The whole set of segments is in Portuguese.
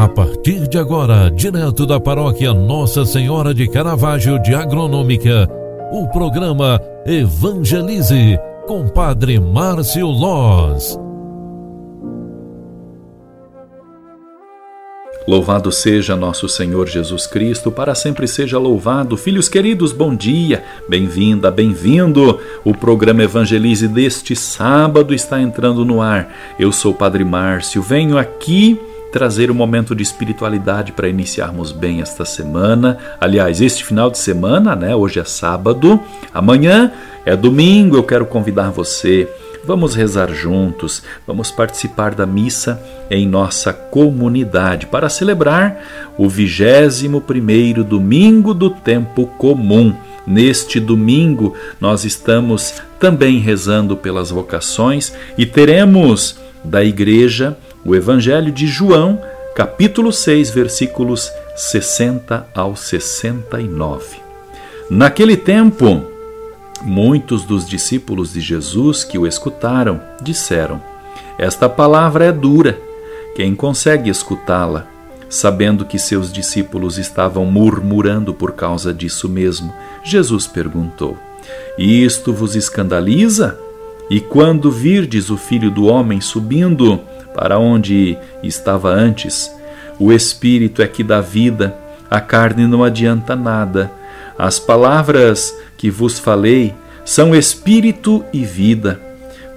A partir de agora, direto da paróquia Nossa Senhora de Caravaggio de Agronômica, o programa Evangelize com Padre Márcio Loz. Louvado seja nosso Senhor Jesus Cristo, para sempre seja louvado. Filhos queridos, bom dia, bem-vinda, bem-vindo. O programa Evangelize deste sábado está entrando no ar. Eu sou o Padre Márcio, venho aqui trazer um momento de espiritualidade para iniciarmos bem esta semana. Aliás, este final de semana, né? Hoje é sábado, amanhã é domingo. Eu quero convidar você. Vamos rezar juntos, vamos participar da missa em nossa comunidade para celebrar o vigésimo primeiro domingo do tempo comum. Neste domingo, nós estamos também rezando pelas vocações e teremos da igreja o Evangelho de João, capítulo 6, versículos 60 ao 69. Naquele tempo, muitos dos discípulos de Jesus que o escutaram disseram: Esta palavra é dura, quem consegue escutá-la? Sabendo que seus discípulos estavam murmurando por causa disso mesmo, Jesus perguntou: Isto vos escandaliza? E quando virdes o filho do homem subindo para onde estava antes. O Espírito é que dá vida, a carne não adianta nada. As palavras que vos falei são espírito e vida,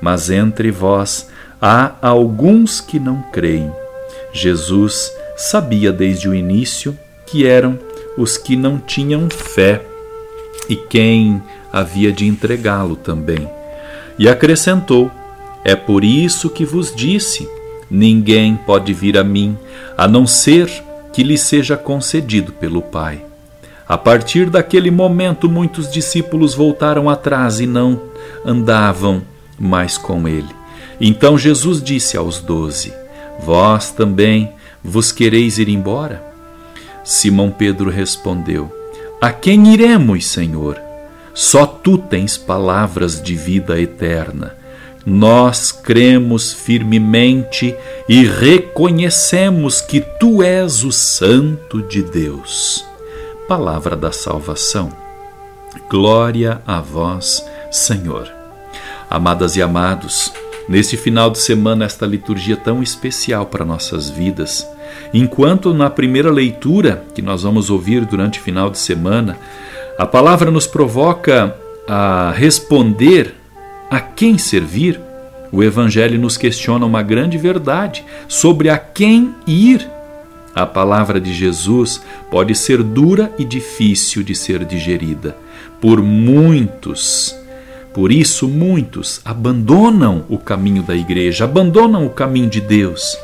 mas entre vós há alguns que não creem. Jesus sabia desde o início que eram os que não tinham fé e quem havia de entregá-lo também. E acrescentou: É por isso que vos disse Ninguém pode vir a mim a não ser que lhe seja concedido pelo Pai. A partir daquele momento, muitos discípulos voltaram atrás e não andavam mais com ele. Então Jesus disse aos doze: Vós também vos quereis ir embora? Simão Pedro respondeu: A quem iremos, Senhor? Só tu tens palavras de vida eterna nós cremos firmemente e reconhecemos que Tu és o Santo de Deus. Palavra da salvação. Glória a vós, Senhor. Amadas e amados, neste final de semana, esta liturgia tão especial para nossas vidas, enquanto na primeira leitura que nós vamos ouvir durante o final de semana, a palavra nos provoca a responder a quem servir, o Evangelho nos questiona uma grande verdade sobre a quem ir. A palavra de Jesus pode ser dura e difícil de ser digerida por muitos. Por isso, muitos abandonam o caminho da igreja, abandonam o caminho de Deus.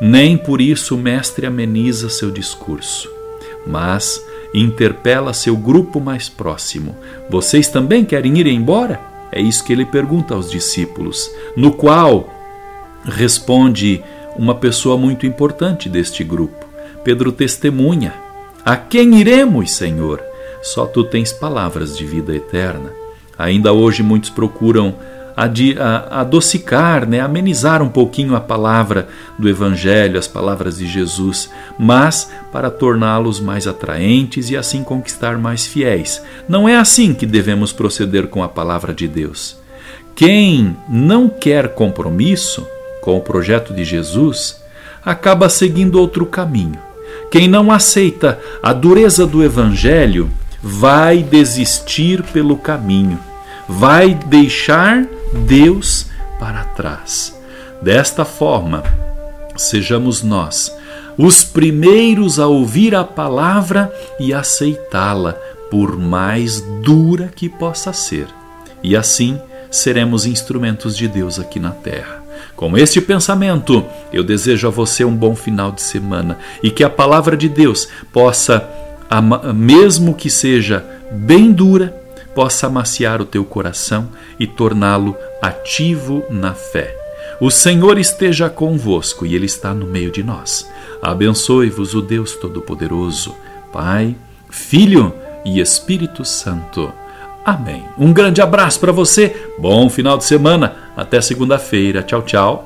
Nem por isso o Mestre ameniza seu discurso, mas interpela seu grupo mais próximo: Vocês também querem ir embora? É isso que ele pergunta aos discípulos, no qual responde uma pessoa muito importante deste grupo. Pedro testemunha: A quem iremos, Senhor? Só tu tens palavras de vida eterna. Ainda hoje muitos procuram adocicar, né, amenizar um pouquinho a palavra do Evangelho, as palavras de Jesus, mas para torná-los mais atraentes e assim conquistar mais fiéis. Não é assim que devemos proceder com a palavra de Deus. Quem não quer compromisso com o projeto de Jesus acaba seguindo outro caminho. Quem não aceita a dureza do Evangelho vai desistir pelo caminho, vai deixar Deus para trás. Desta forma, sejamos nós os primeiros a ouvir a palavra e aceitá-la, por mais dura que possa ser. E assim seremos instrumentos de Deus aqui na terra. Com este pensamento, eu desejo a você um bom final de semana e que a palavra de Deus possa, mesmo que seja bem dura, possa amaciar o teu coração e torná-lo ativo na fé. O Senhor esteja convosco e Ele está no meio de nós. Abençoe-vos o Deus Todo-Poderoso, Pai, Filho e Espírito Santo. Amém. Um grande abraço para você, bom final de semana, até segunda-feira. Tchau, tchau.